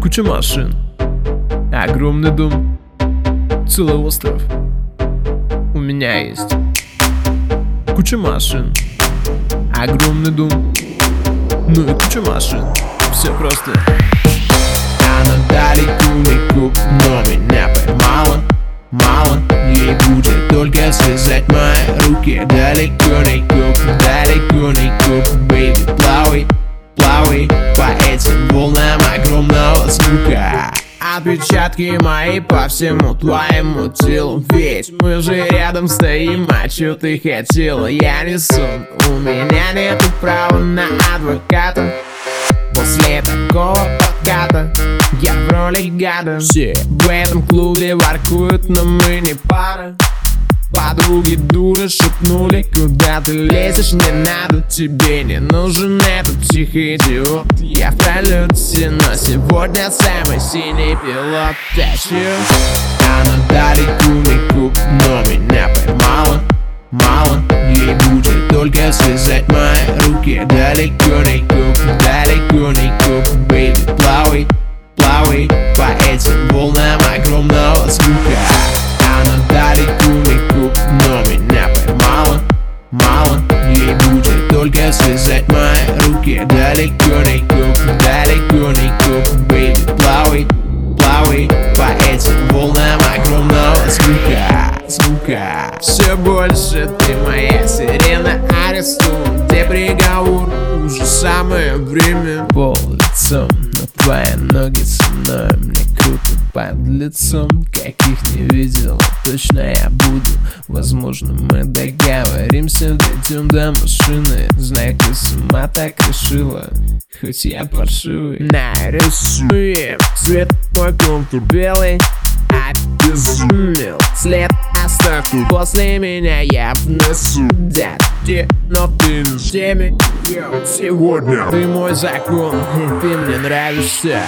Куча машин. Огромный дом. Целый остров. У меня есть Куча машин. Огромный дом. Ну и куча машин. Все просто. Она далеко не куп, но меня поймала. Мало, ей будет только связать мои руки. Далеко не куп, этим волнам огромного звука. Отпечатки мои по всему твоему телу. Ведь мы же рядом стоим, а что ты хотела? Я не сон, у меня нету права на адвоката. После такого подката я в роли гада. Все. В этом клубе воркуют, но мы не пара Подруги дуры шепнули, куда ты лезешь, не надо Тебе не нужен этот тихий идиот Я в пролете, но сегодня самый синий пилот. Тащу Она далеко не коп, но меня поймала. Мало, ей будет только связать мои руки. Далеко не коп, далеко не baby Плавай, плавай Далеко далеко не коп, baby Плавай, плавай по этим волнам огромного звука Звука Все больше ты моя сирена арестован Где приговор. Уже самое время Пол лицом, но твои ноги со мной Мне круто под лицом, каких не видел. Точно я буду, возможно мы договоримся Дойдем до машины, знай, ты сама так решила Хоть я паршивый. Нарисуем цвет мой контур белый. Обезумел след оставь После меня я внесу дядь Но ты не с теми. Сегодня ты мой закон. И ты мне нравишься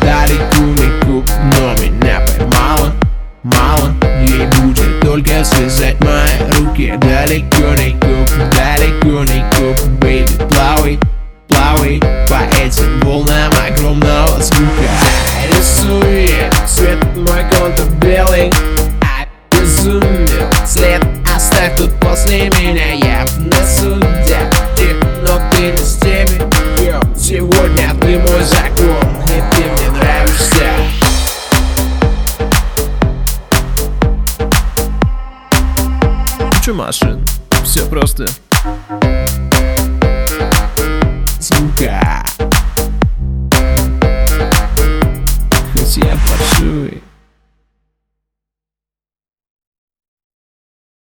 Далеко не куп, но меня поймала Мало, ей будет только связать мои руки. Далеко не куп, далеко не куп, бэйби Плавай, плавай. По этим волнам огромного звука. Рисует цвет мой контур белый. Обезумел след оставь тут после меня. Я внесу дядь, но ты не с теми Сегодня ты мой закон Куча машин. Все просто. Звука Хоть я паршивый